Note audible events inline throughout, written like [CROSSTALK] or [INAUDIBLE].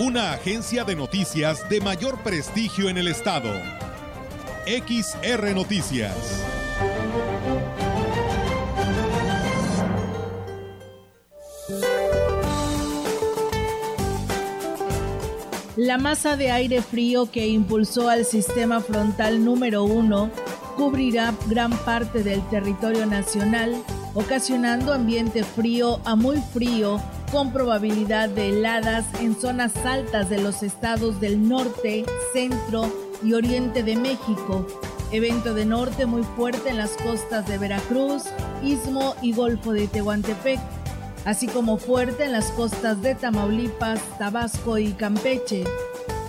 Una agencia de noticias de mayor prestigio en el estado. XR Noticias. La masa de aire frío que impulsó al sistema frontal número 1 cubrirá gran parte del territorio nacional, ocasionando ambiente frío a muy frío con probabilidad de heladas en zonas altas de los estados del norte, centro y oriente de México. Evento de norte muy fuerte en las costas de Veracruz, Istmo y Golfo de Tehuantepec así como fuerte en las costas de Tamaulipas, Tabasco y Campeche.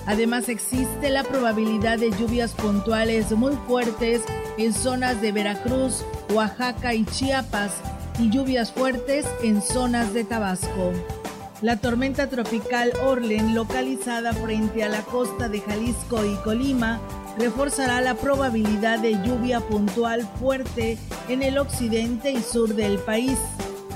Además existe la probabilidad de lluvias puntuales muy fuertes en zonas de Veracruz, Oaxaca y Chiapas y lluvias fuertes en zonas de Tabasco. La tormenta tropical Orlen, localizada frente a la costa de Jalisco y Colima, reforzará la probabilidad de lluvia puntual fuerte en el occidente y sur del país.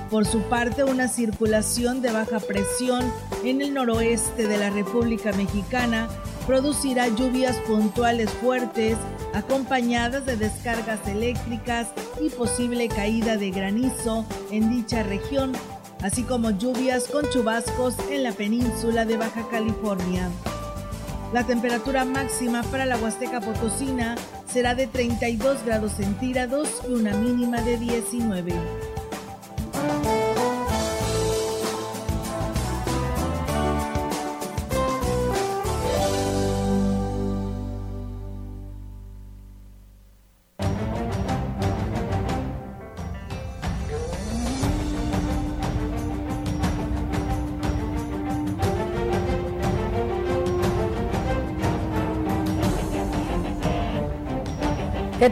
Por su parte, una circulación de baja presión en el noroeste de la República Mexicana producirá lluvias puntuales fuertes acompañadas de descargas eléctricas y posible caída de granizo en dicha región, así como lluvias con chubascos en la península de Baja California. La temperatura máxima para la Huasteca Potosina será de 32 grados centígrados y una mínima de 19.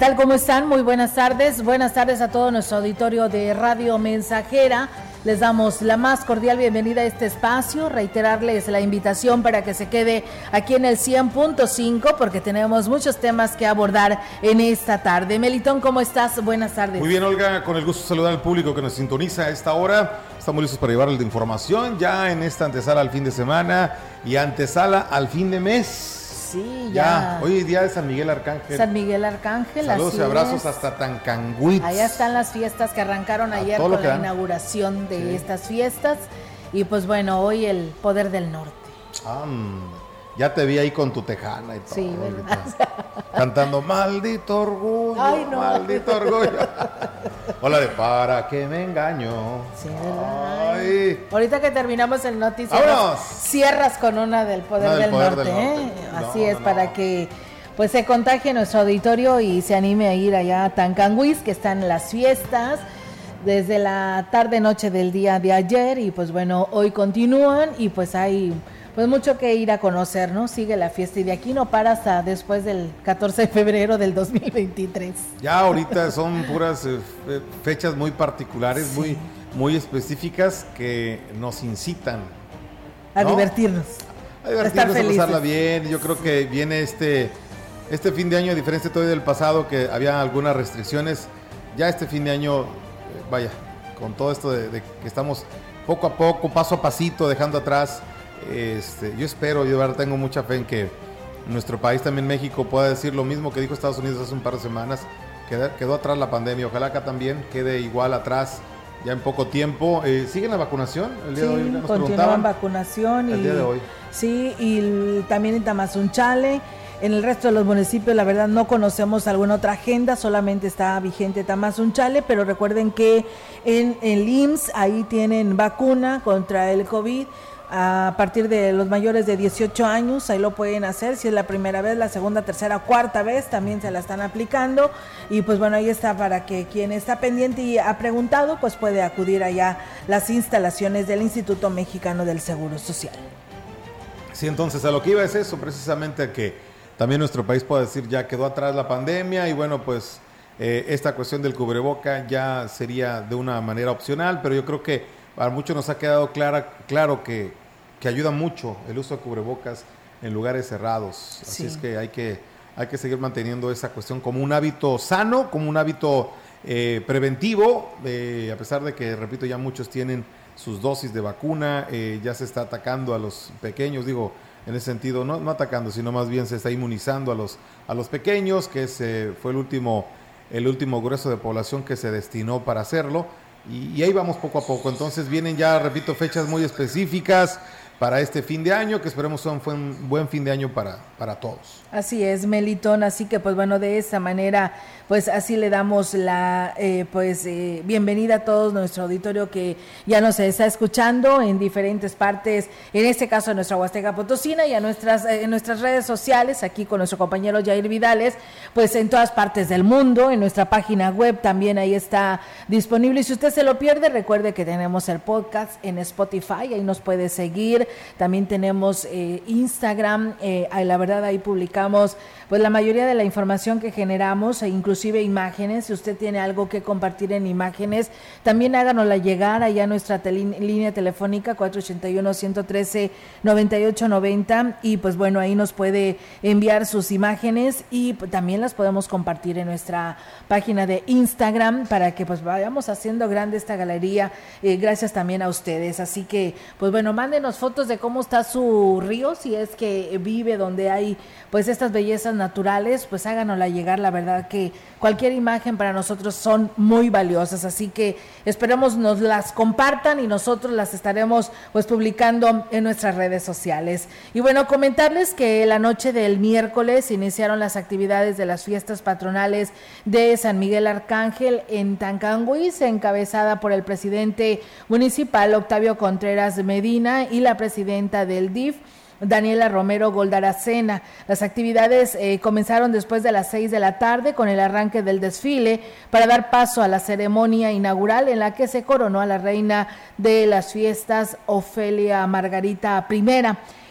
Tal? ¿Cómo están? Muy buenas tardes. Buenas tardes a todo nuestro auditorio de Radio Mensajera. Les damos la más cordial bienvenida a este espacio, reiterarles la invitación para que se quede aquí en el 100.5 porque tenemos muchos temas que abordar en esta tarde. Melitón, ¿cómo estás? Buenas tardes. Muy bien, Olga, con el gusto de saludar al público que nos sintoniza a esta hora. Estamos listos para llevarles de información ya en esta antesala al fin de semana y antesala al fin de mes. Sí, ya. Hoy día de San Miguel Arcángel. San Miguel Arcángel. Saludos y abrazos hasta Tancanguitz. Allá están las fiestas que arrancaron ayer con la inauguración de estas fiestas. Y pues bueno, hoy el poder del norte. Ah, ya te vi ahí con tu tejana y todo. Sí, ¿verdad? Cantando maldito orgullo, Ay, no. maldito orgullo. Hola de para que me engaño. Sí, ¿verdad? Ay. Ahorita que terminamos el noticiero, ¡Vámonos! cierras con una del poder, Una del del, poder norte, del norte. ¿eh? No, Así es, no, para que pues se contagie nuestro auditorio y se anime a ir allá a Tancanguis, que están las fiestas desde la tarde noche del día de ayer y pues bueno, hoy continúan y pues hay pues mucho que ir a conocer, ¿no? Sigue la fiesta y de aquí no para hasta después del 14 de febrero del 2023. Ya ahorita son puras eh, fe- fechas muy particulares, muy, muy específicas que nos incitan A ¿No? divertirnos. a divertirnos, a pasarla bien. Yo creo que viene este, este fin de año, a diferencia todavía del pasado, que había algunas restricciones. Ya este fin de año, eh, vaya, con todo esto de, de que estamos poco a poco, paso a pasito, dejando atrás. Este, yo espero, yo de verdad tengo mucha fe en que nuestro país, también México, pueda decir lo mismo que dijo Estados Unidos hace un par de semanas. Quedó atrás la pandemia. Ojalá acá también quede igual atrás ya en poco tiempo. Eh, ¿Siguen la vacunación? El día de hoy Sí, nos continúan vacunación y El día de hoy. sí y también en Tamazunchale en el resto de los municipios la verdad no conocemos alguna otra agenda solamente está vigente Tamazunchale pero recuerden que en el IMSS ahí tienen vacuna contra el COVID a partir de los mayores de 18 años, ahí lo pueden hacer, si es la primera vez, la segunda, tercera, cuarta vez, también se la están aplicando y pues bueno, ahí está para que quien está pendiente y ha preguntado, pues puede acudir allá a las instalaciones del Instituto Mexicano del Seguro Social. Sí, entonces a lo que iba es eso, precisamente que también nuestro país pueda decir ya quedó atrás la pandemia y bueno, pues eh, esta cuestión del cubreboca ya sería de una manera opcional, pero yo creo que para muchos nos ha quedado clara, claro que, que ayuda mucho el uso de cubrebocas en lugares cerrados. Así es que hay que hay que seguir manteniendo esa cuestión como un hábito sano, como un hábito eh, preventivo, eh, a pesar de que, repito, ya muchos tienen sus dosis de vacuna, eh, ya se está atacando a los pequeños, digo, en ese sentido, no, no atacando, sino más bien se está inmunizando a los, a los pequeños, que ese fue el último, el último grueso de población que se destinó para hacerlo. Y, y ahí vamos poco a poco. Entonces vienen ya, repito, fechas muy específicas para este fin de año, que esperemos sea un buen fin de año para, para todos. Así es, Melitón, así que pues bueno, de esa manera, pues así le damos la eh, pues eh, bienvenida a todo nuestro auditorio que ya nos está escuchando en diferentes partes, en este caso en nuestra Huasteca Potosina y a nuestras, eh, en nuestras redes sociales, aquí con nuestro compañero Jair Vidales, pues en todas partes del mundo, en nuestra página web también ahí está disponible. Y si usted se lo pierde, recuerde que tenemos el podcast en Spotify, ahí nos puede seguir también tenemos eh, Instagram, eh, la verdad ahí publicamos pues la mayoría de la información que generamos e inclusive imágenes. Si usted tiene algo que compartir en imágenes, también háganosla llegar allá a nuestra línea telefónica 481-113-9890 y pues bueno, ahí nos puede enviar sus imágenes y también las podemos compartir en nuestra página de Instagram para que pues vayamos haciendo grande esta galería. Eh, gracias también a ustedes. Así que pues bueno, mándenos fotos de cómo está su río, si es que vive donde hay pues estas bellezas naturales, pues háganosla llegar. La verdad que cualquier imagen para nosotros son muy valiosas, así que esperemos nos las compartan y nosotros las estaremos pues publicando en nuestras redes sociales. Y bueno, comentarles que la noche del miércoles iniciaron las actividades de las fiestas patronales de San Miguel Arcángel en Tancanguis, encabezada por el presidente municipal Octavio Contreras Medina y la presidenta del DIF. Daniela Romero Goldaracena. Las actividades eh, comenzaron después de las seis de la tarde con el arranque del desfile para dar paso a la ceremonia inaugural en la que se coronó a la reina de las fiestas, Ofelia Margarita I.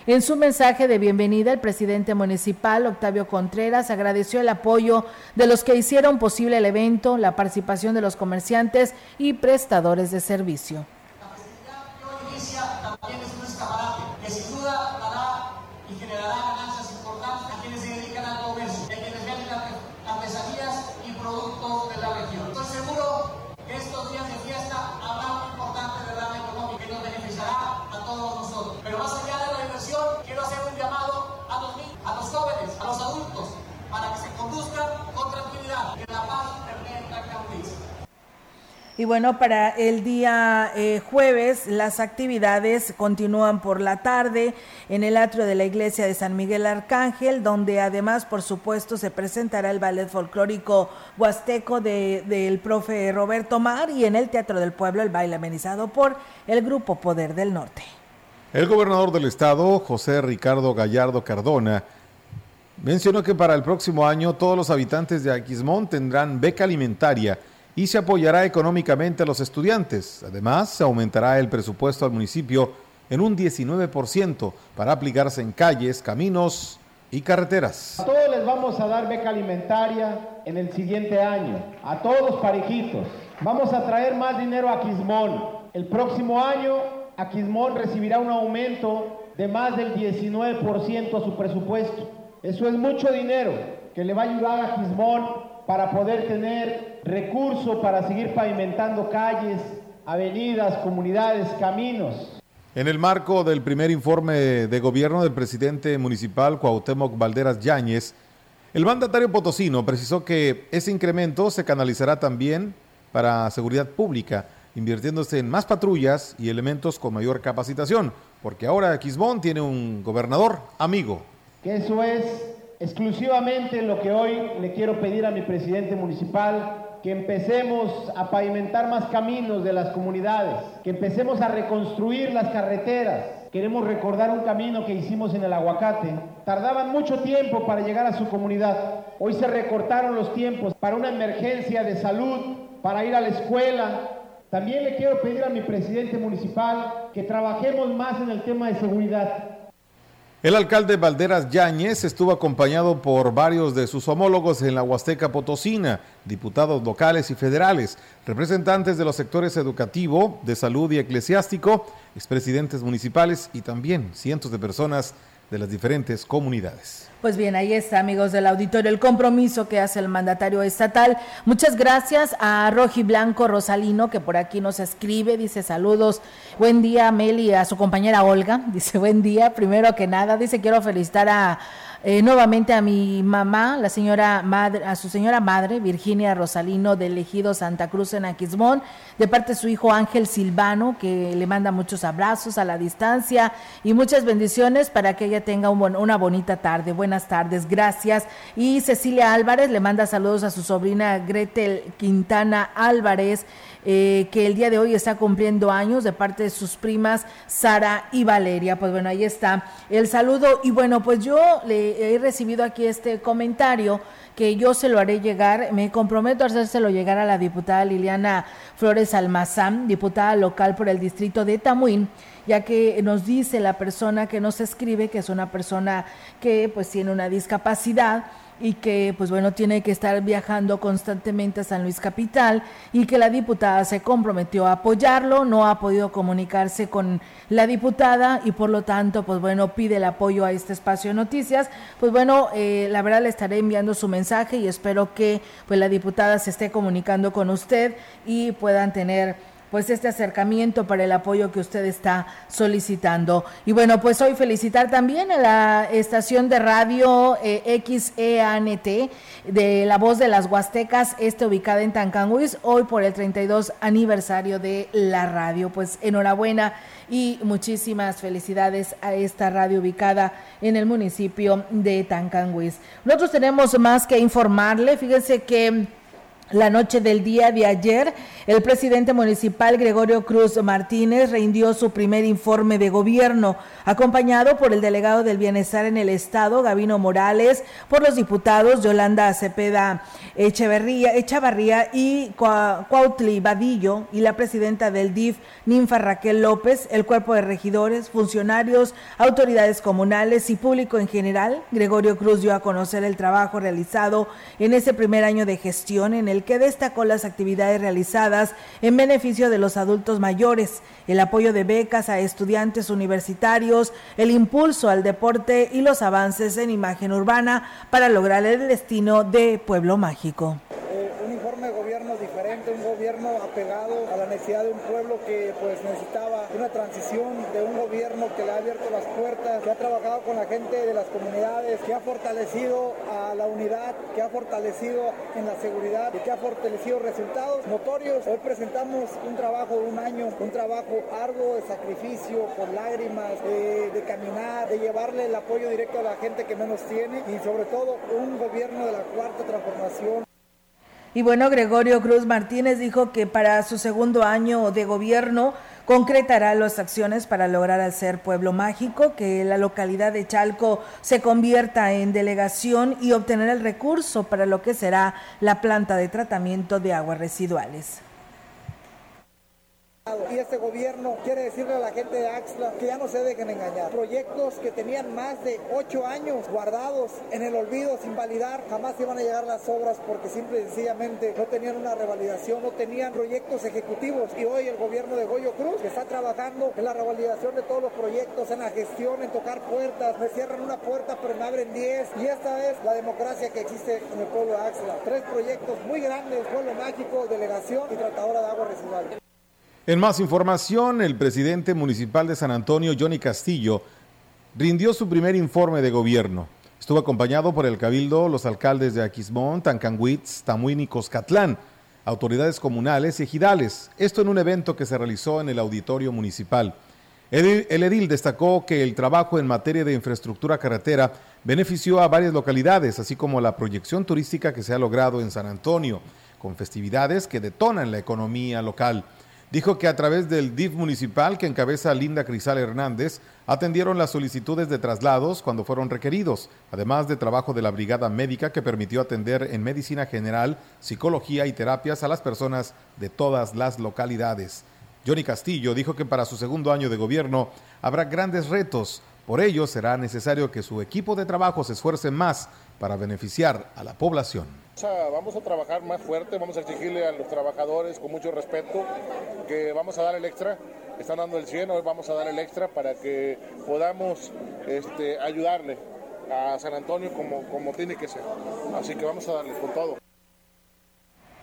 En su mensaje de bienvenida, el presidente municipal, Octavio Contreras, agradeció el apoyo de los que hicieron posible el evento, la participación de los comerciantes y prestadores de servicio. Y bueno, para el día eh, jueves las actividades continúan por la tarde en el atrio de la iglesia de San Miguel Arcángel, donde además, por supuesto, se presentará el ballet folclórico huasteco del de, profe Roberto Mar y en el Teatro del Pueblo el baile amenizado por el Grupo Poder del Norte. El gobernador del estado, José Ricardo Gallardo Cardona, mencionó que para el próximo año todos los habitantes de Aquismón tendrán beca alimentaria y se apoyará económicamente a los estudiantes. Además, se aumentará el presupuesto al municipio en un 19% para aplicarse en calles, caminos y carreteras. A todos les vamos a dar beca alimentaria en el siguiente año, a todos parejitos. Vamos a traer más dinero a Quismón. El próximo año Aquismón recibirá un aumento de más del 19% a su presupuesto. Eso es mucho dinero que le va a ayudar a Quismón para poder tener recursos para seguir pavimentando calles, avenidas, comunidades, caminos. En el marco del primer informe de gobierno del presidente municipal Cuauhtémoc Valderas Yáñez, el mandatario potosino precisó que ese incremento se canalizará también para seguridad pública, invirtiéndose en más patrullas y elementos con mayor capacitación, porque ahora Quismón tiene un gobernador amigo. Que eso es exclusivamente lo que hoy le quiero pedir a mi presidente municipal, que empecemos a pavimentar más caminos de las comunidades, que empecemos a reconstruir las carreteras. Queremos recordar un camino que hicimos en el aguacate. Tardaban mucho tiempo para llegar a su comunidad. Hoy se recortaron los tiempos para una emergencia de salud, para ir a la escuela. También le quiero pedir a mi presidente municipal que trabajemos más en el tema de seguridad El alcalde Valderas Yáñez estuvo acompañado por varios de sus homólogos en la Huasteca Potosina, diputados locales y federales, representantes de los sectores educativo, de salud y eclesiástico, expresidentes municipales y también cientos de personas de las diferentes comunidades. Pues bien, ahí está, amigos del auditorio, el compromiso que hace el mandatario estatal. Muchas gracias a Roji Blanco Rosalino, que por aquí nos escribe, dice saludos, buen día, Meli, a su compañera Olga, [LAUGHS] dice buen día, primero que nada, dice quiero felicitar a eh, nuevamente a mi mamá, la señora madre, a su señora madre, Virginia Rosalino del Ejido Santa Cruz en Aquismón, de parte de su hijo Ángel Silvano, que le manda muchos abrazos a la distancia y muchas bendiciones para que ella tenga una bonita tarde. Buenas tardes, gracias. Y Cecilia Álvarez le manda saludos a su sobrina Gretel Quintana Álvarez. Eh, que el día de hoy está cumpliendo años de parte de sus primas Sara y Valeria. Pues bueno, ahí está el saludo. Y bueno, pues yo le he recibido aquí este comentario que yo se lo haré llegar, me comprometo a hacérselo llegar a la diputada Liliana Flores Almazán, diputada local por el distrito de Tamuín, ya que nos dice la persona que nos escribe que es una persona que pues tiene una discapacidad y que pues bueno tiene que estar viajando constantemente a San Luis Capital y que la diputada se comprometió a apoyarlo, no ha podido comunicarse con la diputada y por lo tanto pues bueno pide el apoyo a este espacio de noticias. Pues bueno, eh, la verdad le estaré enviando su mensaje y espero que pues la diputada se esté comunicando con usted y puedan tener pues este acercamiento para el apoyo que usted está solicitando. Y bueno, pues hoy felicitar también a la estación de radio eh, XEANT de La Voz de las Huastecas, este ubicada en Tancanguis, hoy por el 32 aniversario de la radio. Pues enhorabuena y muchísimas felicidades a esta radio ubicada en el municipio de Tancanguis. Nosotros tenemos más que informarle, fíjense que la noche del día de ayer, el presidente municipal Gregorio Cruz Martínez rindió su primer informe de gobierno, acompañado por el delegado del Bienestar en el Estado, Gavino Morales, por los diputados Yolanda Cepeda Echeverría, Echavarría y Cuautli Vadillo y la presidenta del DIF, Ninfa Raquel López, el cuerpo de regidores, funcionarios, autoridades comunales y público en general. Gregorio Cruz dio a conocer el trabajo realizado en ese primer año de gestión en el que destacó las actividades realizadas en beneficio de los adultos mayores, el apoyo de becas a estudiantes universitarios, el impulso al deporte y los avances en imagen urbana para lograr el destino de Pueblo Mágico un gobierno apegado a la necesidad de un pueblo que pues necesitaba una transición de un gobierno que le ha abierto las puertas, que ha trabajado con la gente de las comunidades, que ha fortalecido a la unidad, que ha fortalecido en la seguridad y que ha fortalecido resultados notorios. Hoy presentamos un trabajo de un año, un trabajo arduo de sacrificio, con lágrimas, de, de caminar, de llevarle el apoyo directo a la gente que menos tiene y sobre todo un gobierno de la cuarta transformación. Y bueno, Gregorio Cruz Martínez dijo que para su segundo año de gobierno concretará las acciones para lograr ser pueblo mágico, que la localidad de Chalco se convierta en delegación y obtener el recurso para lo que será la planta de tratamiento de aguas residuales. Y este gobierno quiere decirle a la gente de Axla que ya no se dejen engañar. Proyectos que tenían más de ocho años guardados en el olvido sin validar, jamás iban a llegar las obras porque simple y sencillamente no tenían una revalidación, no tenían proyectos ejecutivos. Y hoy el gobierno de Goyo Cruz está trabajando en la revalidación de todos los proyectos, en la gestión, en tocar puertas. Me cierran una puerta pero me abren diez. Y esta es la democracia que existe en el pueblo de Axla. Tres proyectos muy grandes, pueblo mágico, delegación y tratadora de agua residual. En más información, el presidente municipal de San Antonio, Johnny Castillo, rindió su primer informe de gobierno. Estuvo acompañado por el Cabildo, los alcaldes de Aquismón, Tancanguitz, Tamuín y Coscatlán, autoridades comunales y ejidales. Esto en un evento que se realizó en el auditorio municipal. El, el edil destacó que el trabajo en materia de infraestructura carretera benefició a varias localidades, así como la proyección turística que se ha logrado en San Antonio, con festividades que detonan la economía local. Dijo que a través del DIF municipal que encabeza Linda Crisal Hernández, atendieron las solicitudes de traslados cuando fueron requeridos, además de trabajo de la brigada médica que permitió atender en medicina general, psicología y terapias a las personas de todas las localidades. Johnny Castillo dijo que para su segundo año de gobierno habrá grandes retos Por ello, será necesario que su equipo de trabajo se esfuerce más para beneficiar a la población. Vamos a trabajar más fuerte, vamos a exigirle a los trabajadores con mucho respeto que vamos a dar el extra. Están dando el 100, hoy vamos a dar el extra para que podamos este, ayudarle a San Antonio como, como tiene que ser. Así que vamos a darle con todo.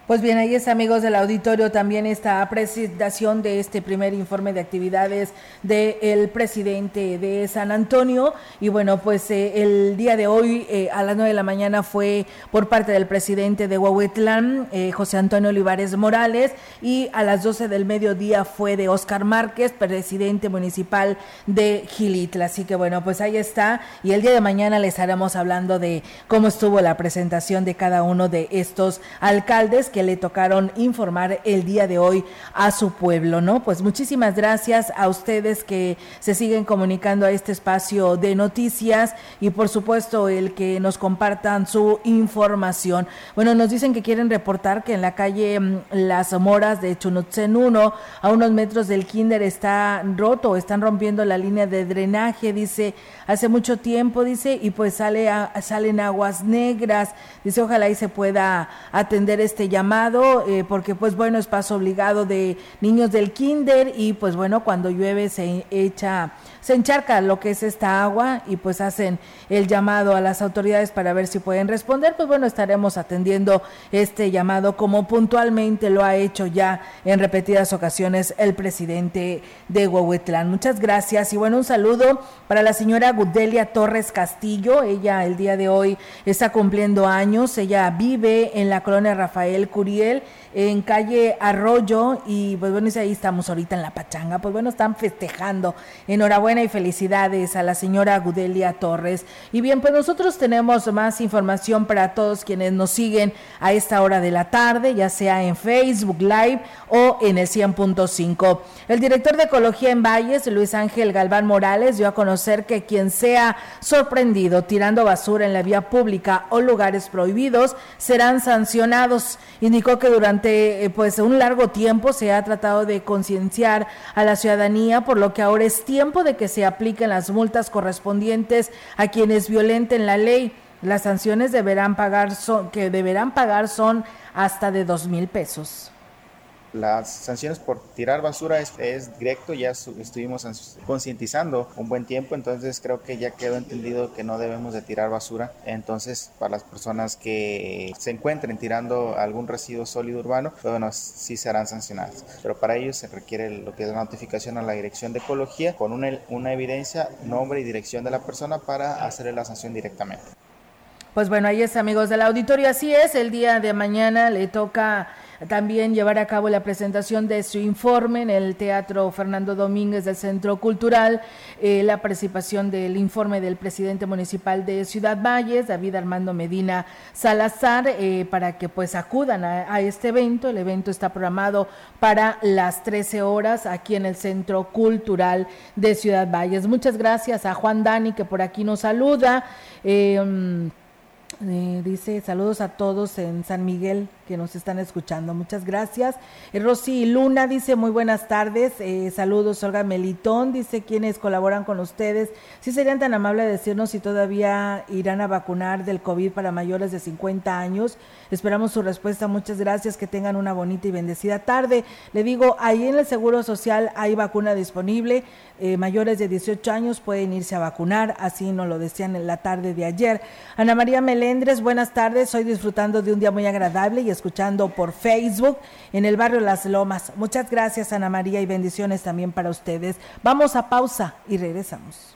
Pues bien, ahí es amigos del auditorio también esta presentación de este primer informe de actividades del presidente de San Antonio. Y bueno, pues eh, el día de hoy eh, a las nueve de la mañana fue por parte del presidente de Huehuetlán, eh, José Antonio Olivares Morales, y a las doce del mediodía fue de Oscar Márquez, presidente municipal de Gilitla. Así que bueno, pues ahí está. Y el día de mañana les estaremos hablando de cómo estuvo la presentación de cada uno de estos alcaldes le tocaron informar el día de hoy a su pueblo, ¿no? Pues muchísimas gracias a ustedes que se siguen comunicando a este espacio de noticias y por supuesto el que nos compartan su información. Bueno, nos dicen que quieren reportar que en la calle mm, Las Moras de Chunutzen 1, a unos metros del kinder, está roto, están rompiendo la línea de drenaje, dice, hace mucho tiempo, dice, y pues sale salen aguas negras, dice, ojalá y se pueda atender este llamado eh, porque pues bueno, es paso obligado de niños del kinder y pues bueno, cuando llueve se echa se encharca lo que es esta agua y pues hacen el llamado a las autoridades para ver si pueden responder, pues bueno, estaremos atendiendo este llamado como puntualmente lo ha hecho ya en repetidas ocasiones el presidente de Huehuetlán. Muchas gracias. Y bueno, un saludo para la señora Gudelia Torres Castillo, ella el día de hoy está cumpliendo años, ella vive en la colonia Rafael Curiel en calle Arroyo y pues bueno, ahí estamos ahorita en la pachanga, pues bueno, están festejando. Enhorabuena y felicidades a la señora Gudelia Torres. Y bien, pues nosotros tenemos más información para todos quienes nos siguen a esta hora de la tarde, ya sea en Facebook Live o en el 100.5. El director de Ecología en Valles, Luis Ángel Galván Morales, dio a conocer que quien sea sorprendido tirando basura en la vía pública o lugares prohibidos serán sancionados. Indicó que durante eh, pues un largo tiempo se ha tratado de concienciar a la ciudadanía, por lo que ahora es tiempo de que se apliquen las multas correspondientes a quienes violenten la ley. Las sanciones deberán pagar que deberán pagar son hasta de dos mil pesos. Las sanciones por tirar basura es, directo, ya estuvimos concientizando un buen tiempo, entonces creo que ya quedó entendido que no debemos de tirar basura. Entonces, para las personas que se encuentren tirando algún residuo sólido urbano, pues bueno, sí serán sancionadas. Pero para ello se requiere lo que es la notificación a la Dirección de Ecología con una, una evidencia, nombre y dirección de la persona para hacerle la sanción directamente. Pues bueno, ahí es amigos del auditorio, así es, el día de mañana le toca también llevar a cabo la presentación de su informe en el Teatro Fernando Domínguez del Centro Cultural, eh, la participación del informe del presidente municipal de Ciudad Valles, David Armando Medina Salazar, eh, para que pues acudan a, este evento. El evento está programado para las 13 horas aquí en el Centro Cultural de Ciudad Valles. Muchas gracias a Juan Dani que por aquí nos saluda. Eh, mm, dice saludos a todos en San Miguel que nos están escuchando. Muchas gracias. Eh, Rosy Luna dice muy buenas tardes. Eh, saludos, Olga Melitón. Dice quienes colaboran con ustedes. Si serían tan amables de decirnos si todavía irán a vacunar del COVID para mayores de 50 años. Esperamos su respuesta. Muchas gracias. Que tengan una bonita y bendecida tarde. Le digo, ahí en el Seguro Social hay vacuna disponible. Eh, mayores de 18 años pueden irse a vacunar. Así nos lo decían en la tarde de ayer. Ana María Melendres, buenas tardes. Estoy disfrutando de un día muy agradable y escuchando por Facebook en el barrio Las Lomas. Muchas gracias Ana María y bendiciones también para ustedes. Vamos a pausa y regresamos.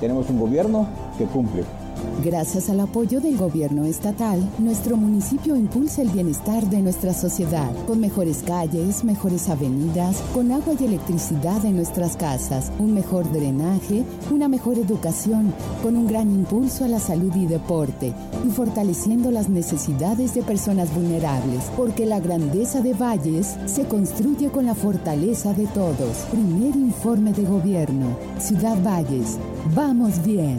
tenemos un gobierno que cumple. Gracias al apoyo del gobierno estatal, nuestro municipio impulsa el bienestar de nuestra sociedad, con mejores calles, mejores avenidas, con agua y electricidad en nuestras casas, un mejor drenaje, una mejor educación, con un gran impulso a la salud y deporte, y fortaleciendo las necesidades de personas vulnerables, porque la grandeza de Valles se construye con la fortaleza de todos. Primer informe de gobierno. Ciudad Valles. Vamos bien.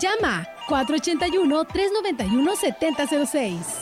Llama 481-391-7006.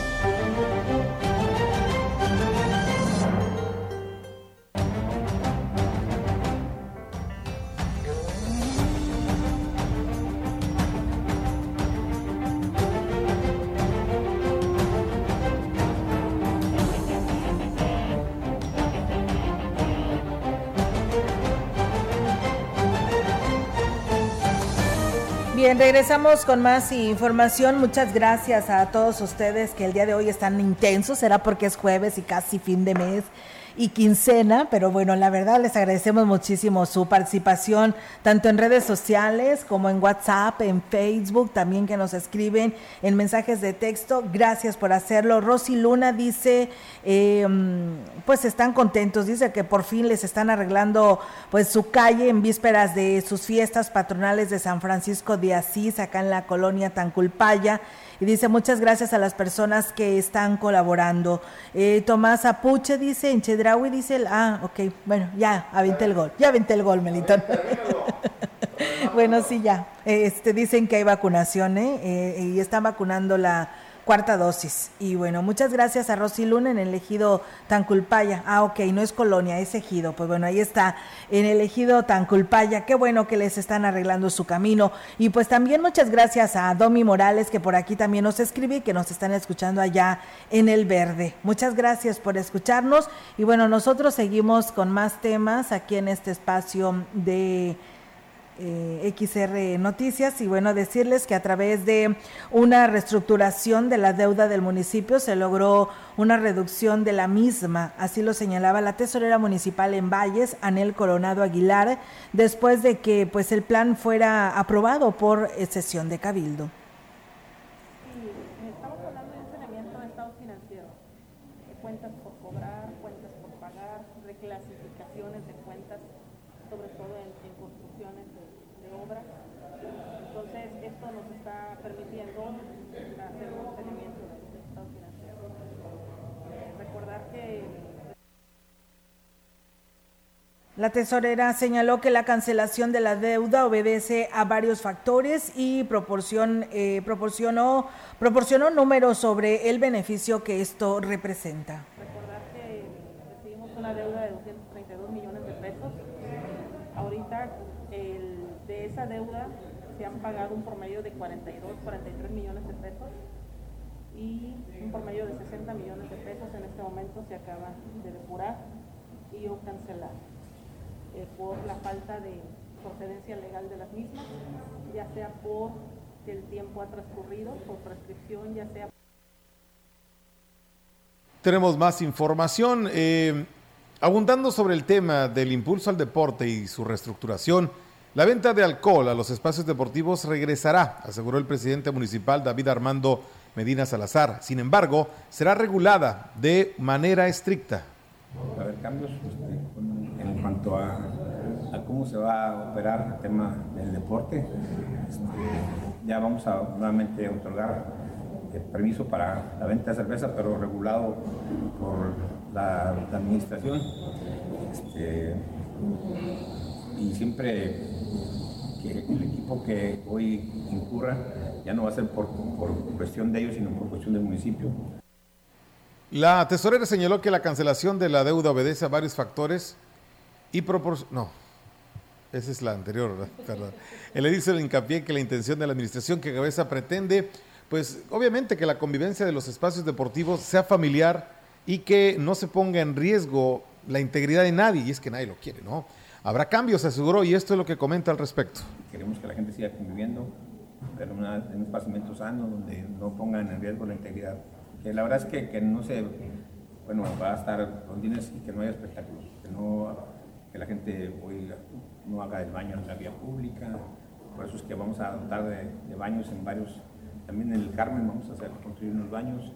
Bien, regresamos con más información. Muchas gracias a todos ustedes que el día de hoy están intensos. Será porque es jueves y casi fin de mes y quincena, pero bueno, la verdad les agradecemos muchísimo su participación, tanto en redes sociales como en WhatsApp, en Facebook, también que nos escriben en mensajes de texto. Gracias por hacerlo. Rosy Luna dice, eh, pues están contentos, dice que por fin les están arreglando pues su calle en vísperas de sus fiestas patronales de San Francisco de Asís, acá en la colonia Tanculpaya y dice muchas gracias a las personas que están colaborando. Eh, Tomás Apuche dice, en Chedraui dice, ah, ok, bueno, ya, aventé el gol, ya aventé el gol, Melitón. [LAUGHS] bueno, sí, ya. Este, dicen que hay vacunación, ¿eh? ¿eh? y están vacunando la cuarta dosis. Y bueno, muchas gracias a Rosy Luna en el ejido Tanculpaya. Ah, ok, no es colonia, es ejido. Pues bueno, ahí está, en el ejido Tanculpaya. Qué bueno que les están arreglando su camino. Y pues también muchas gracias a Domi Morales, que por aquí también nos escribe que nos están escuchando allá en el verde. Muchas gracias por escucharnos. Y bueno, nosotros seguimos con más temas aquí en este espacio de eh, XR Noticias y bueno, decirles que a través de una reestructuración de la deuda del municipio se logró una reducción de la misma, así lo señalaba la tesorera municipal en Valles, Anel Coronado Aguilar, después de que pues el plan fuera aprobado por eh, sesión de Cabildo. reclasificaciones de cuentas, sobre todo en, construcciones de, obras. Entonces, esto nos está permitiendo hacer un mantenimiento del estado financiero. Eh, recordar que la tesorera señaló que la cancelación de la deuda obedece a varios factores y eh, proporcionó, proporcionó números sobre el beneficio que esto representa. Recordar que recibimos una deuda de 232 millones de pesos. Ahorita de esa deuda se han pagado un promedio de 42, 43 millones de pesos y un promedio de 60 millones de pesos en este momento se acaba de depurar y o cancelar. Eh, por la falta de procedencia legal de las mismas, ya sea por que el tiempo ha transcurrido, por prescripción, ya sea... Tenemos más información. Eh, abundando sobre el tema del impulso al deporte y su reestructuración, la venta de alcohol a los espacios deportivos regresará, aseguró el presidente municipal David Armando Medina Salazar. Sin embargo, será regulada de manera estricta. Va a haber cambios este, en cuanto a, cómo se va a operar el tema del deporte. Este, ya vamos a nuevamente otorgar el eh, permiso para la venta de cerveza, pero regulado por la, administración. Este, y siempre que el equipo que hoy incurra ya no va a ser por, por cuestión de ellos, sino por cuestión del municipio. La tesorera señaló que la cancelación de la deuda obedece a varios factores y proporciona... No, esa es la anterior, ¿verdad? Él le dice el hincapié que la intención de la administración que Cabeza pretende, pues obviamente que la convivencia de los espacios deportivos sea familiar y que no se ponga en riesgo la integridad de nadie, y es que nadie lo quiere, ¿no? Habrá cambios, aseguró, y esto es lo que comenta al respecto. Queremos que la gente siga conviviendo, pero en un espacio sano donde no pongan en riesgo la integridad que la verdad es que, no se, bueno, va a estar rondines y que no haya espectáculos, que, no, que la gente no haga el baño en la vía pública, por eso es que vamos a dotar de, de baños en varios, también en el Carmen vamos a hacer construir unos baños.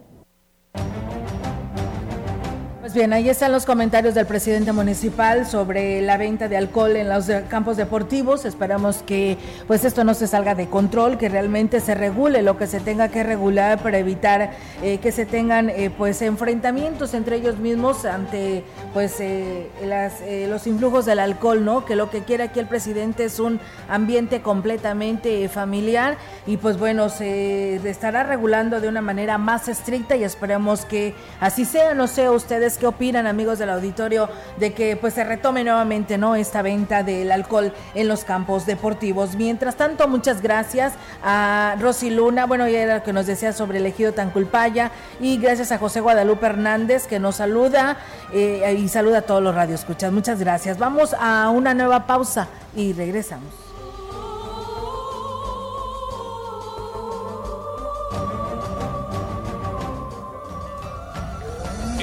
Pues bien, ahí están los comentarios del presidente municipal sobre la venta de alcohol en los campos deportivos. Esperamos que pues esto no se salga de control, que realmente se regule lo que se tenga que regular para evitar eh, que se tengan eh, pues enfrentamientos entre ellos mismos ante pues eh, los influjos del alcohol, ¿no? Que lo que quiere aquí el presidente es un ambiente completamente familiar y pues bueno, se estará regulando de una manera más estricta y esperemos que así sea. No sé ustedes qué opinan, amigos del auditorio, de que pues se retome nuevamente no esta venta del alcohol en los campos deportivos. Mientras tanto, muchas gracias a Rosy Luna, bueno, ya era lo que nos decía sobre el ejido Tanculpaya, y gracias a José Guadalupe Hernández que nos saluda eh, y saluda a todos los radioescuchas. Muchas gracias. Vamos a una nueva pausa y regresamos.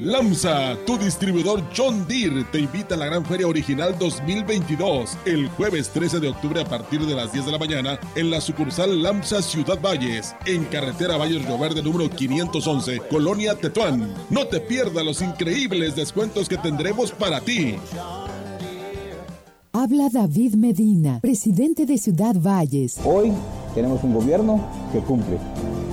Lamsa, tu distribuidor John Deere, te invita a la Gran Feria Original 2022 el jueves 13 de octubre a partir de las 10 de la mañana en la sucursal Lamsa Ciudad Valles, en carretera Valles Río Verde número 511, Colonia Tetuán. No te pierdas los increíbles descuentos que tendremos para ti. Habla David Medina, presidente de Ciudad Valles. Hoy tenemos un gobierno que cumple.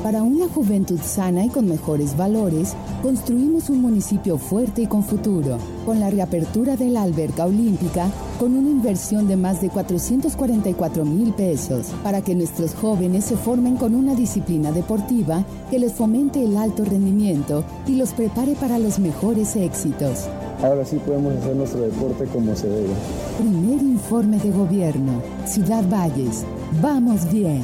Para una juventud sana y con mejores valores, construimos un municipio fuerte y con futuro. Con la reapertura de la alberca olímpica, con una inversión de más de 444 mil pesos, para que nuestros jóvenes se formen con una disciplina deportiva que les fomente el alto rendimiento y los prepare para los mejores éxitos. Ahora sí podemos hacer nuestro deporte como se debe. Primer informe de gobierno. Ciudad Valles. Vamos bien.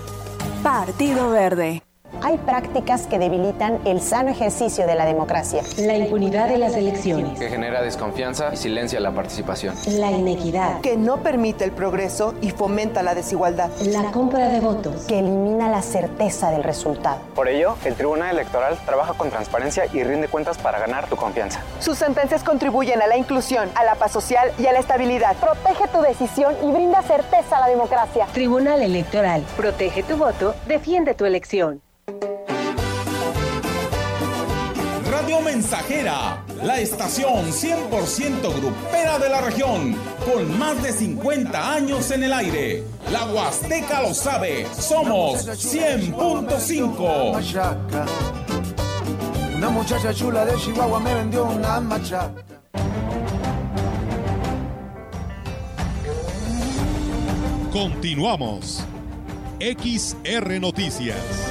Partido Verde. Hay prácticas que debilitan el sano ejercicio de la democracia. La impunidad de las elecciones. Que genera desconfianza y silencia la participación. La inequidad. Que no permite el progreso y fomenta la desigualdad. La compra de votos. Que elimina la certeza del resultado. Por ello, el Tribunal Electoral trabaja con transparencia y rinde cuentas para ganar tu confianza. Sus sentencias contribuyen a la inclusión, a la paz social y a la estabilidad. Protege tu decisión y brinda certeza a la democracia. Tribunal Electoral. Protege tu voto, defiende tu elección. Radio Mensajera, la estación 100% grupera de la región, con más de 50 años en el aire. La Huasteca lo sabe, somos 100.5. Una muchacha chula de Chihuahua me vendió una machaca. Continuamos. XR Noticias.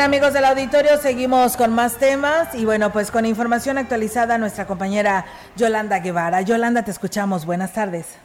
Amigos del auditorio, seguimos con más temas y bueno, pues con información actualizada nuestra compañera Yolanda Guevara. Yolanda, te escuchamos. Buenas tardes.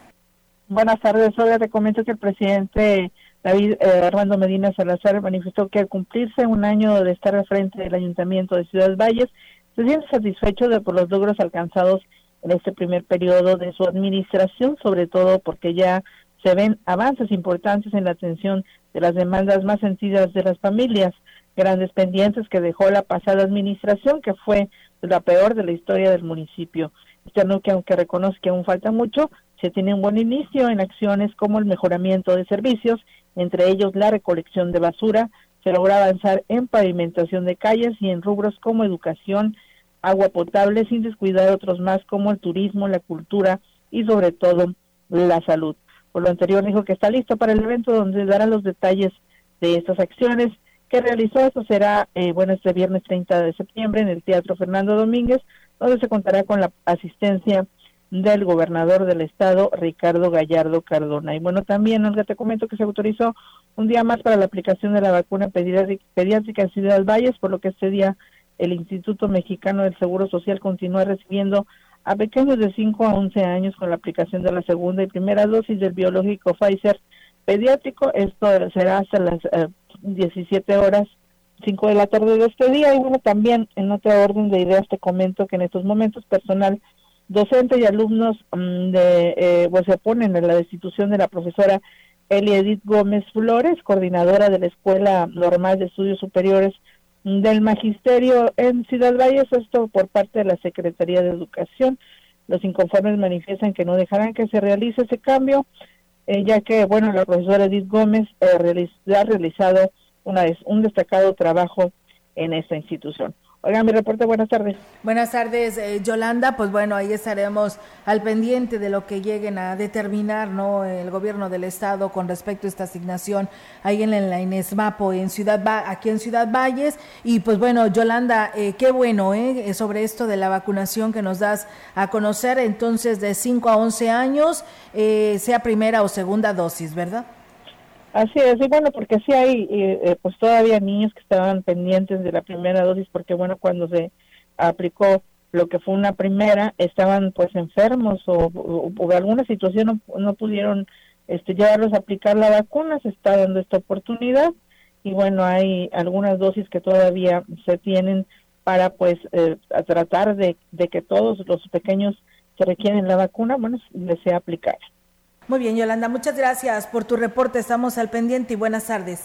Buenas tardes. Hoy te comento que el presidente David eh, Armando Medina Salazar manifestó que al cumplirse un año de estar al frente del Ayuntamiento de Ciudad Valles, se siente satisfecho de por los logros alcanzados en este primer periodo de su administración, sobre todo porque ya se ven avances importantes en la atención de las demandas más sentidas de las familias grandes pendientes que dejó la pasada administración, que fue la peor de la historia del municipio. Este que aunque reconoce que aún falta mucho, se tiene un buen inicio en acciones como el mejoramiento de servicios, entre ellos la recolección de basura, se logra avanzar en pavimentación de calles y en rubros como educación, agua potable, sin descuidar otros más como el turismo, la cultura y sobre todo la salud. Por lo anterior dijo que está listo para el evento donde dará los detalles de estas acciones que realizó. Eso será, eh, bueno, este viernes 30 de septiembre en el Teatro Fernando Domínguez, donde se contará con la asistencia del gobernador del estado, Ricardo Gallardo Cardona. Y bueno, también, Olga, te comento que se autorizó un día más para la aplicación de la vacuna pediátrica en Ciudad Valles, por lo que este día el Instituto Mexicano del Seguro Social continúa recibiendo a pequeños de 5 a 11 años con la aplicación de la segunda y primera dosis del biológico Pfizer pediátrico. Esto será hasta las 17 eh, horas 5 de la tarde de este día. Y bueno, también en otra orden de ideas te comento que en estos momentos personal docente y alumnos mm, de eh, pues se oponen a la destitución de la profesora Eli Edith Gómez Flores, coordinadora de la Escuela Normal de Estudios Superiores del magisterio en Ciudad Valles, esto por parte de la Secretaría de Educación. Los inconformes manifiestan que no dejarán que se realice ese cambio, eh, ya que, bueno, la profesora Edith Gómez eh, ha realizado una, un destacado trabajo en esta institución. Oiga, mi reporte, buenas tardes. Buenas tardes, eh, Yolanda. Pues bueno, ahí estaremos al pendiente de lo que lleguen a determinar, ¿no? El gobierno del estado con respecto a esta asignación ahí en la Inesmapo, en Ciudad aquí en Ciudad Valles. Y pues bueno, Yolanda, eh, qué bueno, ¿eh? Sobre esto de la vacunación que nos das a conocer, entonces de 5 a 11 años, eh, sea primera o segunda dosis, ¿verdad? Así es, y bueno, porque sí hay eh, pues todavía niños que estaban pendientes de la primera dosis, porque bueno, cuando se aplicó lo que fue una primera, estaban pues enfermos o, por alguna situación no, pudieron este, llevarlos a aplicar la vacuna, se está dando esta oportunidad y bueno, hay algunas dosis que todavía se tienen para pues eh, tratar de, de que todos los pequeños que requieren la vacuna, bueno, les sea aplicada. Muy bien, Yolanda, muchas gracias por tu reporte. Estamos al pendiente y buenas tardes.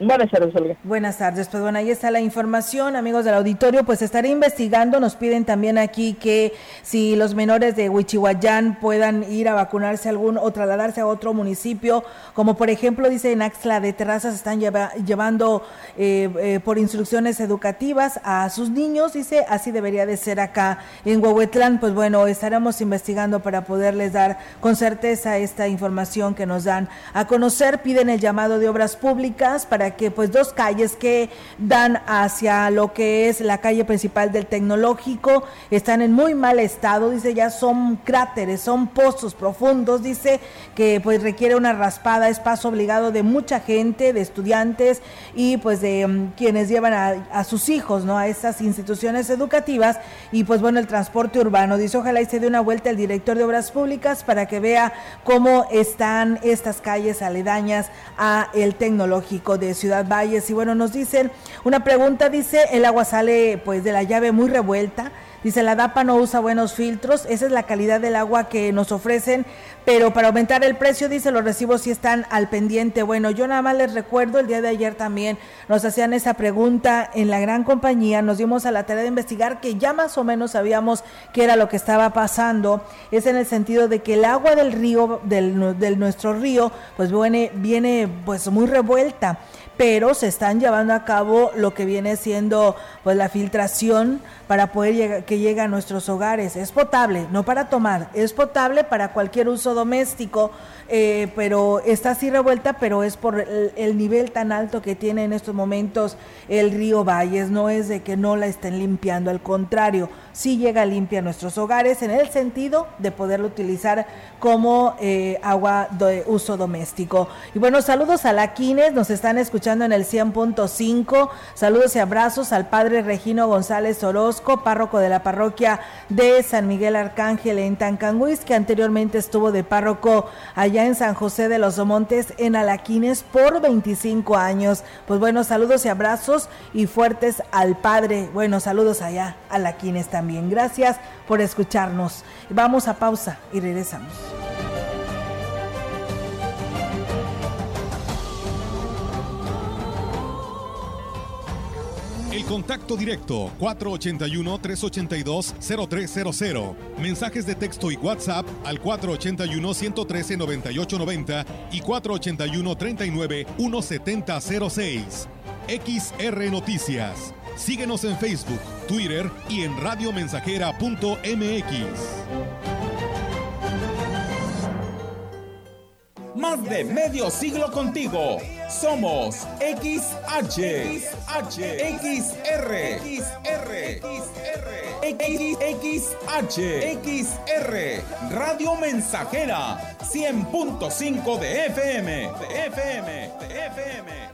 Buenas tardes, Olga. Buenas tardes. Pues bueno, ahí está la información, amigos del auditorio. Pues estaré investigando. Nos piden también aquí que si los menores de Huichihuayán puedan ir a vacunarse algún o trasladarse a otro municipio, como por ejemplo dice en Axla de Terrazas, están llevando eh, eh, por instrucciones educativas a sus niños. Dice, así debería de ser acá en Huehuetlán. Pues bueno, estaremos investigando para poderles dar con certeza esta información que nos dan a conocer. Piden el llamado de obras públicas para que pues dos calles que dan hacia lo que es la calle principal del tecnológico están en muy mal estado, dice ya son cráteres, son pozos profundos, dice que pues requiere una raspada, es paso obligado de mucha gente, de estudiantes y pues de mm, quienes llevan a, sus hijos, ¿no? A esas instituciones educativas y pues bueno, el transporte urbano, dice ojalá y se dé una vuelta el director de obras públicas para que vea cómo están estas calles aledañas a el tecnológico de Ciudad Valles. Y bueno, nos dicen, una pregunta dice, el agua sale pues de la llave muy revuelta. Dice, la DAPA no usa buenos filtros, esa es la calidad del agua que nos ofrecen, pero para aumentar el precio, dice, los recibos sí están al pendiente. Bueno, yo nada más les recuerdo, el día de ayer también nos hacían esa pregunta en la gran compañía, nos dimos a la tarea de investigar que ya más o menos sabíamos qué era lo que estaba pasando, es en el sentido de que el agua del río, del, del nuestro río, pues viene, viene pues muy revuelta pero se están llevando a cabo lo que viene siendo pues la filtración para poder que llegue a nuestros hogares. Es potable, no para tomar, es potable para cualquier uso doméstico, eh, pero está así revuelta, pero es por el, nivel tan alto que tiene en estos momentos el río Valles, no es de que no la estén limpiando, al contrario, sí llega limpia a nuestros hogares en el sentido de poderlo utilizar como eh, agua de uso doméstico. Y bueno, saludos a la Quines, nos están escuchando en el 100.5, saludos y abrazos al padre Regino González Orozco, párroco de la parroquia de San Miguel Arcángel en Tancanguis, que anteriormente estuvo de párroco allá en San José de los Montes en Alaquines por 25 años. Pues bueno, saludos y abrazos y fuertes al padre. Bueno, saludos allá Alaquines también Gracias por escucharnos. Vamos a pausa y regresamos. El contacto directo 481-382-0300. Mensajes de texto y WhatsApp al 481-113-9890 y 481-39-1706. XR Noticias. Síguenos en Facebook, Twitter y en radiomensajera.mx. Más de medio siglo contigo. Somos XH, XH, XR, XR, XR, XR, Radio Mensajera, 100.5 de FM, de FM, de FM, de FM.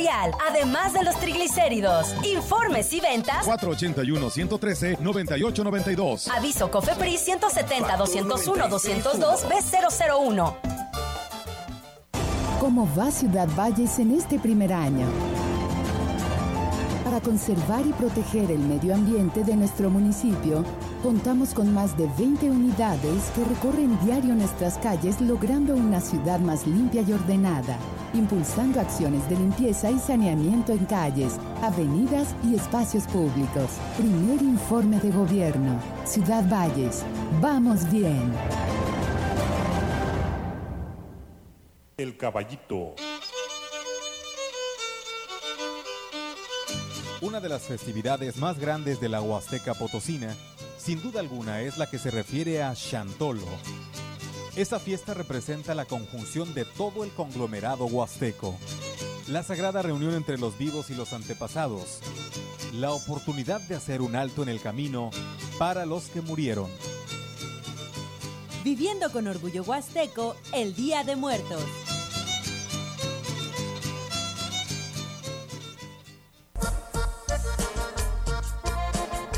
arterial, además de los triglicéridos. Informes y ventas 481-113-9892. Aviso COFEPRIS 170-201-202 B001. ¿Cómo va Ciudad Valles en este primer año? Conservar y proteger el medio ambiente de nuestro municipio, contamos con más de 20 unidades que recorren diario nuestras calles logrando una ciudad más limpia y ordenada, impulsando acciones de limpieza y saneamiento en calles, avenidas y espacios públicos. Primer informe de gobierno. Ciudad Valles. Vamos bien. El caballito. Una de las festividades más grandes de la Huasteca Potosina, sin duda alguna, es la que se refiere a Chantolo. Esta fiesta representa la conjunción de todo el conglomerado huasteco, la sagrada reunión entre los vivos y los antepasados, la oportunidad de hacer un alto en el camino para los que murieron. Viviendo con orgullo huasteco el Día de Muertos.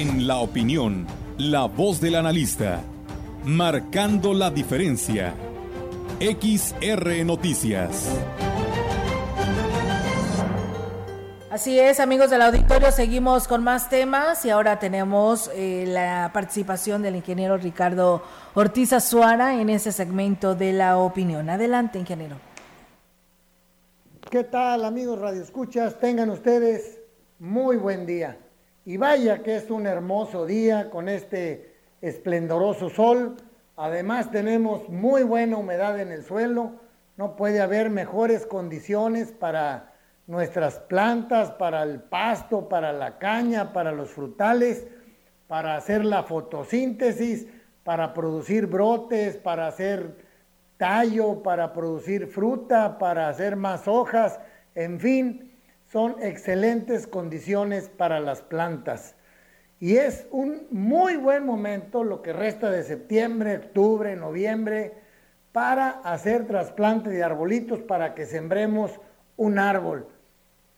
En la opinión, la voz del analista, marcando la diferencia. XR Noticias. Así es, amigos del auditorio, seguimos con más temas y ahora tenemos eh, la participación del ingeniero Ricardo Ortiz Azuara en ese segmento de la opinión. Adelante, ingeniero. ¿Qué tal, amigos Radio Escuchas? Tengan ustedes muy buen día. Y vaya que es un hermoso día con este esplendoroso sol. Además tenemos muy buena humedad en el suelo. No puede haber mejores condiciones para nuestras plantas, para el pasto, para la caña, para los frutales, para hacer la fotosíntesis, para producir brotes, para hacer tallo, para producir fruta, para hacer más hojas, en fin, son excelentes condiciones para las plantas. Y es un muy buen momento, lo que resta de septiembre, octubre, noviembre, para hacer trasplante de arbolitos para que sembremos un árbol.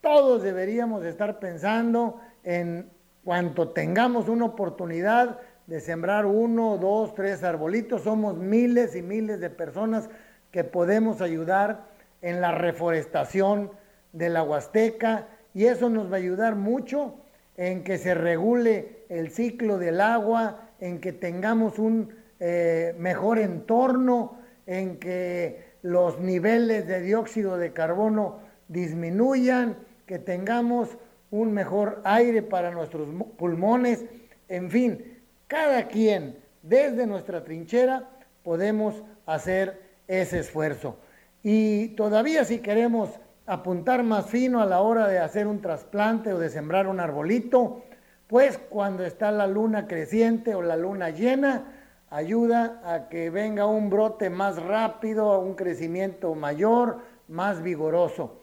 Todos deberíamos estar pensando en cuanto tengamos una oportunidad de sembrar uno, dos, tres arbolitos. Somos miles y miles de personas que podemos ayudar en la reforestación de la Huasteca y eso nos va a ayudar mucho en que se regule el ciclo del agua, en que tengamos un eh, mejor entorno, en que los niveles de dióxido de carbono disminuyan que tengamos un mejor aire para nuestros pulmones, en fin, cada quien desde nuestra trinchera podemos hacer ese esfuerzo. Y todavía si queremos apuntar más fino a la hora de hacer un trasplante o de sembrar un arbolito, pues cuando está la luna creciente o la luna llena, ayuda a que venga un brote más rápido, un crecimiento mayor, más vigoroso.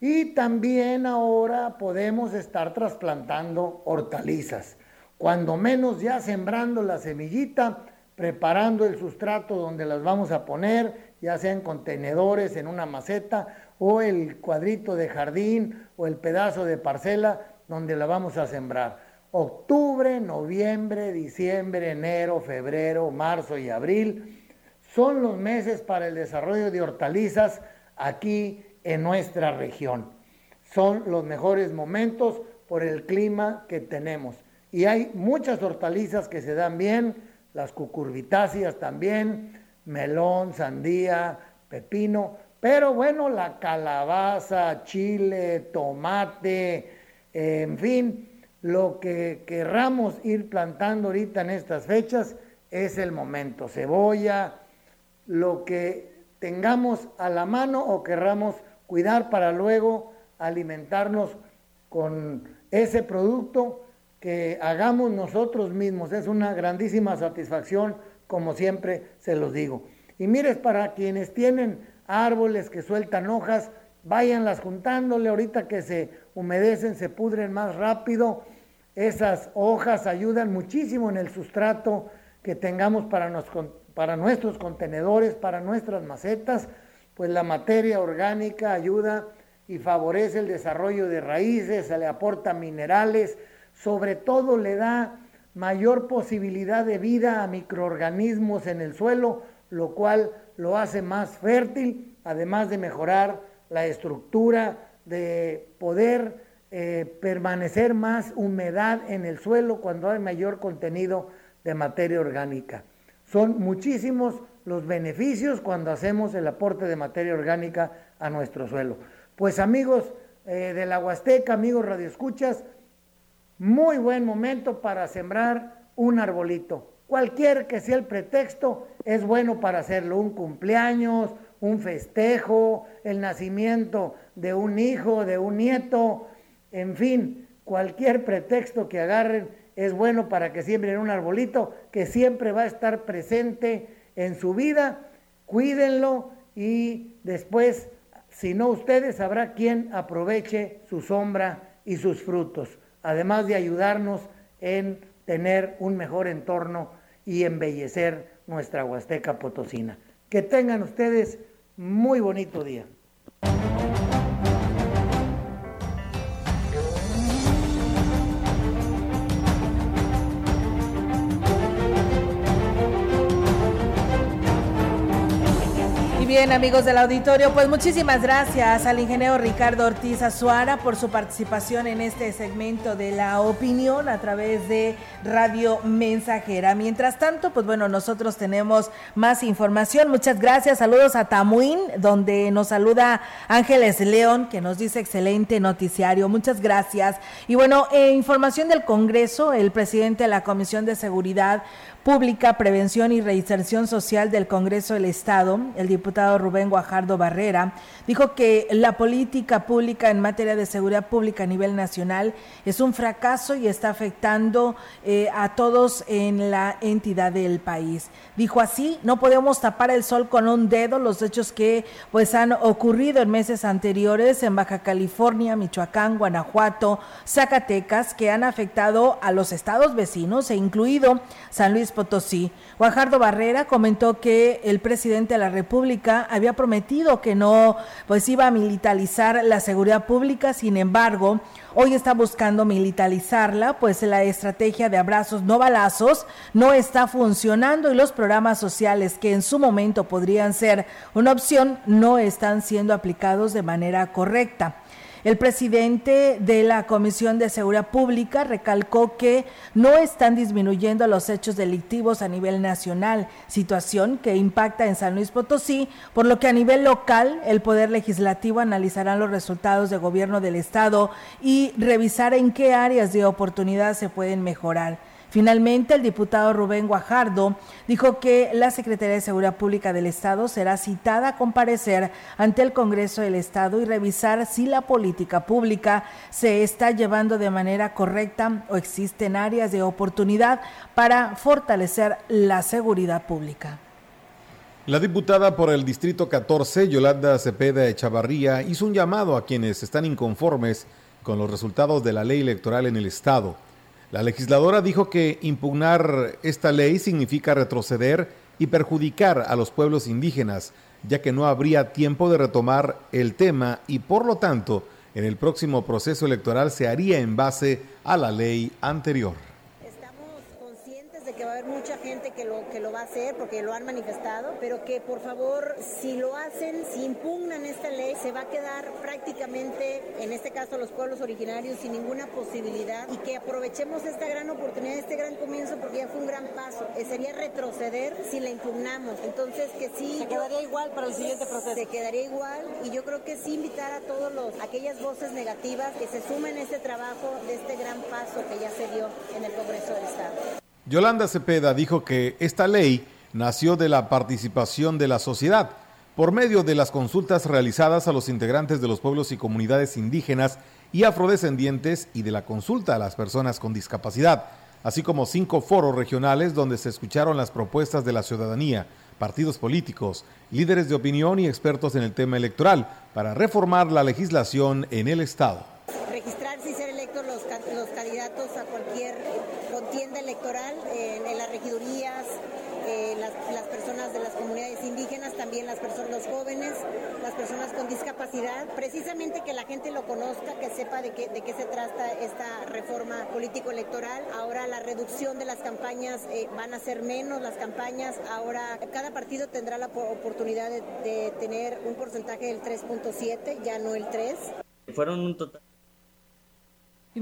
Y también ahora podemos estar trasplantando hortalizas. Cuando menos ya sembrando la semillita, preparando el sustrato donde las vamos a poner, ya sea en contenedores, en una maceta o el cuadrito de jardín o el pedazo de parcela donde la vamos a sembrar. Octubre, noviembre, diciembre, enero, febrero, marzo y abril son los meses para el desarrollo de hortalizas aquí en nuestra región. Son los mejores momentos por el clima que tenemos. Y hay muchas hortalizas que se dan bien, las cucurbitáceas también, melón, sandía, pepino, pero bueno, la calabaza, chile, tomate, en fin, lo que querramos ir plantando ahorita en estas fechas es el momento. Cebolla, lo que tengamos a la mano o querramos cuidar para luego alimentarnos con ese producto que hagamos nosotros mismos. Es una grandísima satisfacción, como siempre se los digo. Y mires, para quienes tienen árboles que sueltan hojas, váyanlas juntándole, ahorita que se humedecen, se pudren más rápido. Esas hojas ayudan muchísimo en el sustrato que tengamos para, para nuestros contenedores, para nuestras macetas, pues la materia orgánica ayuda y favorece el desarrollo de raíces, se le aporta minerales, sobre todo le da mayor posibilidad de vida a microorganismos en el suelo, lo cual lo hace más fértil, además de mejorar la estructura, de poder eh, permanecer más humedad en el suelo cuando hay mayor contenido de materia orgánica. Son muchísimos los beneficios cuando hacemos el aporte de materia orgánica a nuestro suelo. Pues amigos eh, de la Huasteca, amigos radioescuchas, muy buen momento para sembrar un arbolito. Cualquier que sea el pretexto, es bueno para hacerlo. Un cumpleaños, un festejo, el nacimiento de un hijo, de un nieto, en fin, cualquier pretexto que agarren es bueno para que siembren un arbolito que siempre va a estar presente en su vida. Cuídenlo y después, si no ustedes, habrá quien aproveche su sombra y sus frutos, además de ayudarnos en tener un mejor entorno y embellecer nuestra Huasteca Potosina. Que tengan ustedes muy bonito día. Bien, amigos del auditorio, pues muchísimas gracias al ingeniero Ricardo Ortiz Azuara por su participación en este segmento de la opinión a través de Radio Mensajera. Mientras tanto, pues bueno, nosotros tenemos más información. Muchas gracias. Saludos a Tamuín, donde nos saluda Ángeles León, que nos dice excelente noticiario. Muchas gracias. Y bueno, eh, información del Congreso, el presidente de la Comisión de Seguridad Pública, Prevención y Reinserción Social del Congreso del Estado, el diputado Rubén Guajardo Barrera, dijo que la política pública en materia de seguridad pública a nivel nacional es un fracaso y está afectando eh, a todos en la entidad del país. Dijo así, no podemos tapar el sol con un dedo los hechos que pues han ocurrido en meses anteriores en Baja California, Michoacán, Guanajuato, Zacatecas, que han afectado a los estados vecinos e incluido San Luis Potosí. Guajardo Barrera comentó que el presidente de la República había prometido que no pues iba a militarizar la seguridad pública, sin embargo, hoy está buscando militarizarla, pues la estrategia de abrazos no balazos no está funcionando y los programas sociales que en su momento podrían ser una opción no están siendo aplicados de manera correcta. El presidente de la Comisión de Seguridad Pública recalcó que no están disminuyendo los hechos delictivos a nivel nacional, situación que impacta en San Luis Potosí, por lo que a nivel local el Poder Legislativo analizará los resultados de gobierno del Estado y revisar en qué áreas de oportunidad se pueden mejorar. Finalmente, el diputado Rubén Guajardo dijo que la Secretaría de Seguridad Pública del Estado será citada a comparecer ante el Congreso del Estado y revisar si la política pública se está llevando de manera correcta o existen áreas de oportunidad para fortalecer la seguridad pública. La diputada por el Distrito 14, Yolanda Cepeda Echavarría, hizo un llamado a quienes están inconformes con los resultados de la ley electoral en el Estado la legisladora dijo que impugnar esta ley significa retroceder y perjudicar a los pueblos indígenas, ya que no habría tiempo de retomar el tema y por lo tanto en el próximo proceso electoral se haría en base a la ley anterior haber mucha gente que lo, que lo va a hacer porque lo han manifestado, pero que por favor, si lo hacen, si impugnan esta ley, se va a quedar prácticamente, en este caso los pueblos originarios, sin ninguna posibilidad y que aprovechemos esta gran oportunidad, este gran comienzo, porque ya fue un gran paso. Eh, sería retroceder si la impugnamos. Entonces, que sí. Se quedaría igual para el siguiente proceso. Se quedaría igual y yo creo que sí invitar a todos los, aquellas voces negativas que se sumen a este trabajo de este gran paso que ya se dio en el Congreso del Estado. Yolanda Cepeda dijo que esta ley nació de la participación de la sociedad, por medio de las consultas realizadas a los integrantes de los pueblos y comunidades indígenas y afrodescendientes y de la consulta a las personas con discapacidad, así como cinco foros regionales donde se escucharon las propuestas de la ciudadanía, partidos políticos, líderes de opinión y expertos en el tema electoral para reformar la legislación en el Estado. Registrarse y ser electos los, los candidatos a cualquier contienda electoral en, en las regidurías, eh, las, las, personas de las comunidades indígenas, también las personas, los jóvenes, las personas con discapacidad, precisamente que la gente lo conozca, que sepa de qué, de qué se trata esta reforma político-electoral. Ahora la reducción de las campañas eh, van a ser menos las campañas, ahora cada partido tendrá la oportunidad de, de tener un porcentaje del 3.7, ya no el 3. Fueron un total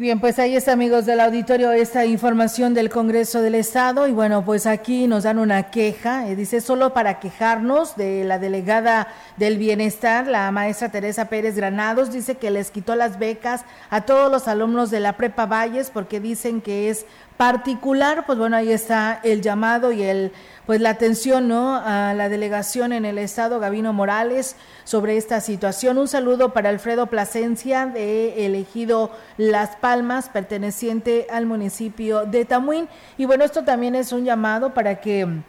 bien, pues ahí está, amigos del auditorio, esta información del Congreso del Estado. Y bueno, pues aquí nos dan una queja. Eh, dice, solo para quejarnos de la delegada del bienestar, la maestra Teresa Pérez Granados, dice que les quitó las becas a todos los alumnos de la Prepa Valles porque dicen que es particular, pues bueno, ahí está el llamado y el pues la atención ¿no? a la delegación en el estado Gavino Morales sobre esta situación. Un saludo para Alfredo Plasencia de elegido Las Palmas, perteneciente al municipio de Tamuín. Y bueno, esto también es un llamado para que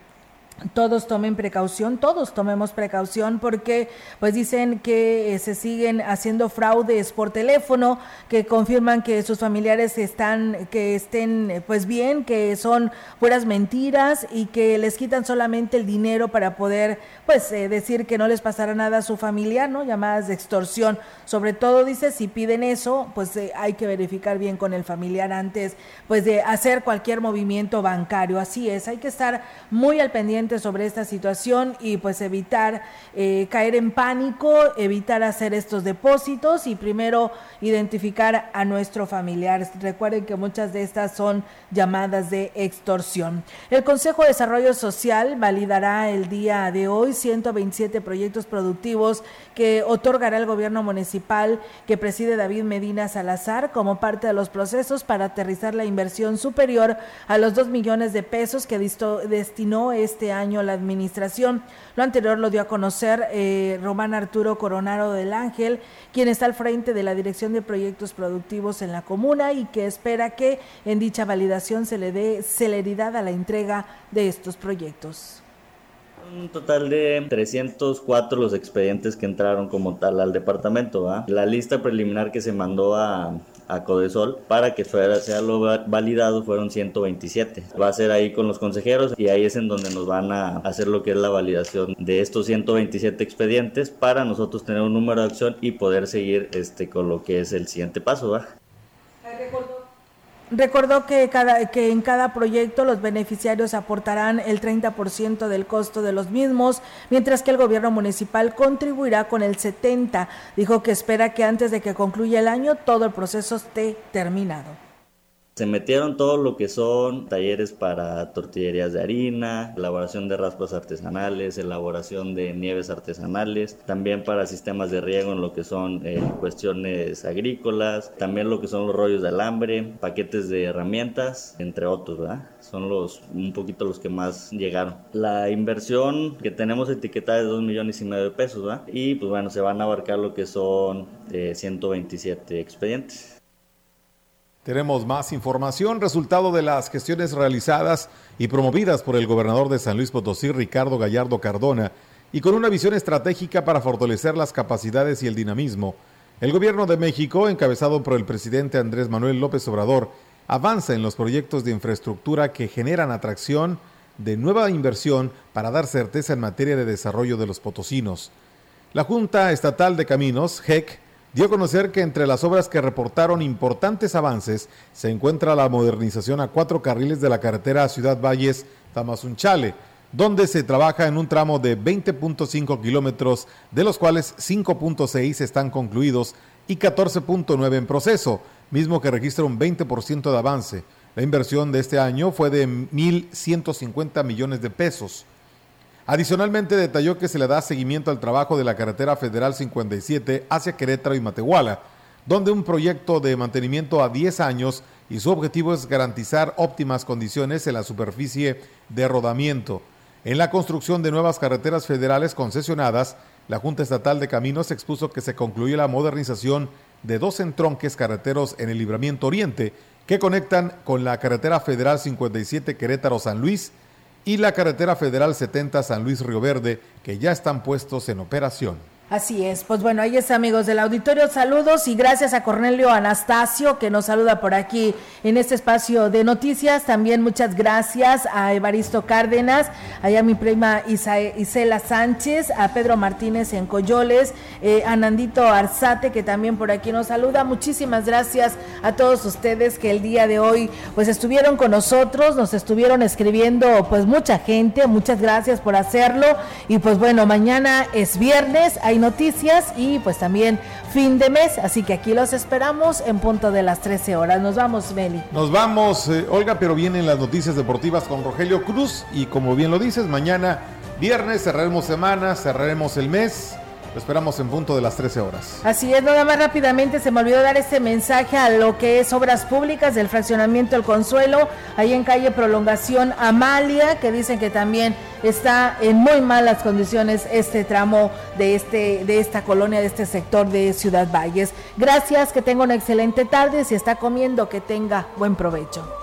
todos tomen precaución, todos tomemos precaución porque pues dicen que eh, se siguen haciendo fraudes por teléfono, que confirman que sus familiares están que estén eh, pues bien, que son puras mentiras y que les quitan solamente el dinero para poder pues eh, decir que no les pasará nada a su familiar, ¿no? Llamadas de extorsión. Sobre todo dice si piden eso, pues hay que verificar bien con el familiar antes pues de hacer cualquier movimiento bancario. Así es, hay que estar muy al pendiente sobre esta situación y pues evitar eh, caer en pánico, evitar hacer estos depósitos y primero identificar a nuestro familiar. Recuerden que muchas de estas son llamadas de extorsión. El Consejo de Desarrollo Social validará el día de hoy 127 proyectos productivos que otorgará el gobierno municipal que preside David Medina Salazar como parte de los procesos para aterrizar la inversión superior a los 2 millones de pesos que destinó este año la administración. Lo anterior lo dio a conocer eh, Román Arturo Coronaro del Ángel, quien está al frente de la Dirección de Proyectos Productivos en la comuna y que espera que en dicha validación se le dé celeridad a la entrega de estos proyectos. Un total de 304 los expedientes que entraron como tal al departamento. La lista preliminar que se mandó a, a Codesol para que fuera, sea lo validado fueron 127. Va a ser ahí con los consejeros y ahí es en donde nos van a hacer lo que es la validación de estos 127 expedientes para nosotros tener un número de acción y poder seguir este con lo que es el siguiente paso. ¿va? Recordó que, cada, que en cada proyecto los beneficiarios aportarán el 30% del costo de los mismos, mientras que el gobierno municipal contribuirá con el 70%. Dijo que espera que antes de que concluya el año todo el proceso esté terminado. Se metieron todo lo que son talleres para tortillerías de harina, elaboración de raspas artesanales, elaboración de nieves artesanales, también para sistemas de riego en lo que son eh, cuestiones agrícolas, también lo que son los rollos de alambre, paquetes de herramientas, entre otros, ¿verdad? Son los un poquito los que más llegaron. La inversión que tenemos etiquetada es 2 millones y medio de pesos, ¿verdad? Y pues bueno, se van a abarcar lo que son eh, 127 expedientes. Tenemos más información, resultado de las gestiones realizadas y promovidas por el gobernador de San Luis Potosí, Ricardo Gallardo Cardona, y con una visión estratégica para fortalecer las capacidades y el dinamismo. El gobierno de México, encabezado por el presidente Andrés Manuel López Obrador, avanza en los proyectos de infraestructura que generan atracción de nueva inversión para dar certeza en materia de desarrollo de los potosinos. La Junta Estatal de Caminos, GEC, dio a conocer que entre las obras que reportaron importantes avances se encuentra la modernización a cuatro carriles de la carretera Ciudad Valles Tamazunchale, donde se trabaja en un tramo de 20.5 kilómetros, de los cuales 5.6 están concluidos y 14.9 en proceso, mismo que registra un 20% de avance. La inversión de este año fue de 1.150 millones de pesos. Adicionalmente detalló que se le da seguimiento al trabajo de la carretera federal 57 hacia Querétaro y Matehuala, donde un proyecto de mantenimiento a 10 años y su objetivo es garantizar óptimas condiciones en la superficie de rodamiento. En la construcción de nuevas carreteras federales concesionadas, La Junta Estatal de Caminos expuso que se concluye la modernización de dos entronques carreteros en el Libramiento Oriente que conectan con la carretera federal 57 Querétaro-San Luis y la carretera federal 70 San Luis Río Verde, que ya están puestos en operación. Así es, pues bueno, ahí está amigos del auditorio, saludos y gracias a Cornelio Anastasio que nos saluda por aquí en este espacio de noticias, también muchas gracias a Evaristo Cárdenas, allá mi prima Isela Sánchez, a Pedro Martínez en Coyoles, eh, a Nandito Arzate que también por aquí nos saluda, muchísimas gracias a todos ustedes que el día de hoy pues estuvieron con nosotros, nos estuvieron escribiendo pues mucha gente, muchas gracias por hacerlo. Y pues bueno, mañana es viernes, hay noticias y pues también fin de mes, así que aquí los esperamos en punto de las 13 horas. Nos vamos, Meli. Nos vamos, eh, Olga, pero vienen las noticias deportivas con Rogelio Cruz y como bien lo dices, mañana viernes cerraremos semana, cerraremos el mes lo esperamos en punto de las 13 horas. Así es, nada más rápidamente se me olvidó dar este mensaje a lo que es obras públicas del fraccionamiento El Consuelo, ahí en calle Prolongación Amalia, que dicen que también está en muy malas condiciones este tramo de este de esta colonia, de este sector de Ciudad Valles. Gracias, que tenga una excelente tarde, si está comiendo, que tenga buen provecho.